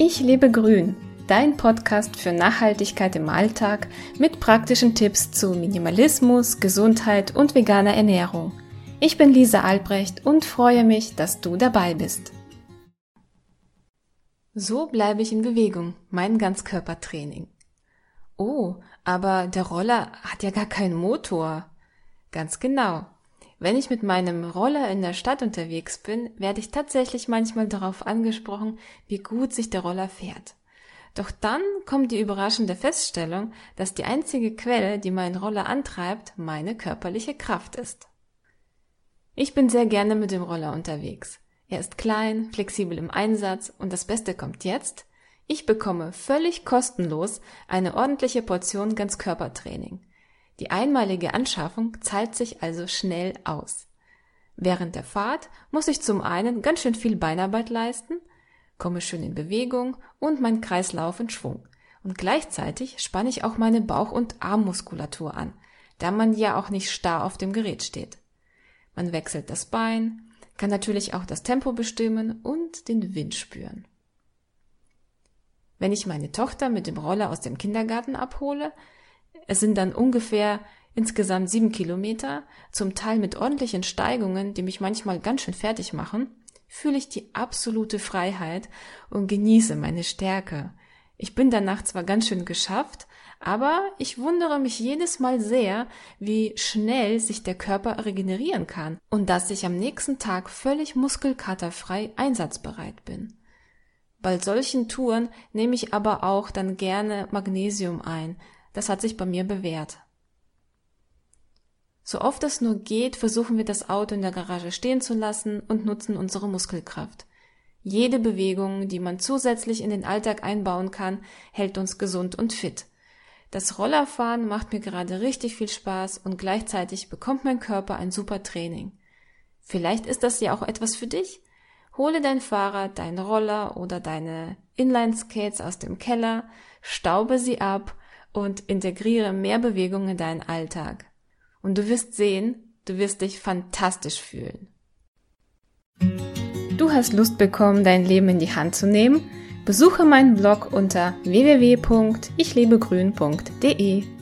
Ich lebe grün, dein Podcast für Nachhaltigkeit im Alltag mit praktischen Tipps zu Minimalismus, Gesundheit und veganer Ernährung. Ich bin Lisa Albrecht und freue mich, dass du dabei bist. So bleibe ich in Bewegung, mein Ganzkörpertraining. Oh, aber der Roller hat ja gar keinen Motor. Ganz genau. Wenn ich mit meinem Roller in der Stadt unterwegs bin, werde ich tatsächlich manchmal darauf angesprochen, wie gut sich der Roller fährt. Doch dann kommt die überraschende Feststellung, dass die einzige Quelle, die meinen Roller antreibt, meine körperliche Kraft ist. Ich bin sehr gerne mit dem Roller unterwegs. Er ist klein, flexibel im Einsatz und das Beste kommt jetzt. Ich bekomme völlig kostenlos eine ordentliche Portion Ganzkörpertraining. Die einmalige Anschaffung zahlt sich also schnell aus. Während der Fahrt muss ich zum einen ganz schön viel Beinarbeit leisten, komme schön in Bewegung und mein Kreislauf in Schwung. Und gleichzeitig spanne ich auch meine Bauch- und Armmuskulatur an, da man ja auch nicht starr auf dem Gerät steht. Man wechselt das Bein, kann natürlich auch das Tempo bestimmen und den Wind spüren. Wenn ich meine Tochter mit dem Roller aus dem Kindergarten abhole, es sind dann ungefähr insgesamt sieben Kilometer, zum Teil mit ordentlichen Steigungen, die mich manchmal ganz schön fertig machen, fühle ich die absolute Freiheit und genieße meine Stärke. Ich bin danach zwar ganz schön geschafft, aber ich wundere mich jedes Mal sehr, wie schnell sich der Körper regenerieren kann und dass ich am nächsten Tag völlig muskelkaterfrei einsatzbereit bin. Bei solchen Touren nehme ich aber auch dann gerne Magnesium ein, das hat sich bei mir bewährt. So oft es nur geht, versuchen wir das Auto in der Garage stehen zu lassen und nutzen unsere Muskelkraft. Jede Bewegung, die man zusätzlich in den Alltag einbauen kann, hält uns gesund und fit. Das Rollerfahren macht mir gerade richtig viel Spaß und gleichzeitig bekommt mein Körper ein super Training. Vielleicht ist das ja auch etwas für dich. Hole dein Fahrrad, deinen Roller oder deine Inline-Skates aus dem Keller, staube sie ab und integriere mehr Bewegung in deinen Alltag. Und du wirst sehen, du wirst dich fantastisch fühlen. Du hast Lust bekommen, dein Leben in die Hand zu nehmen? Besuche meinen Blog unter www.ichlebegrün.de.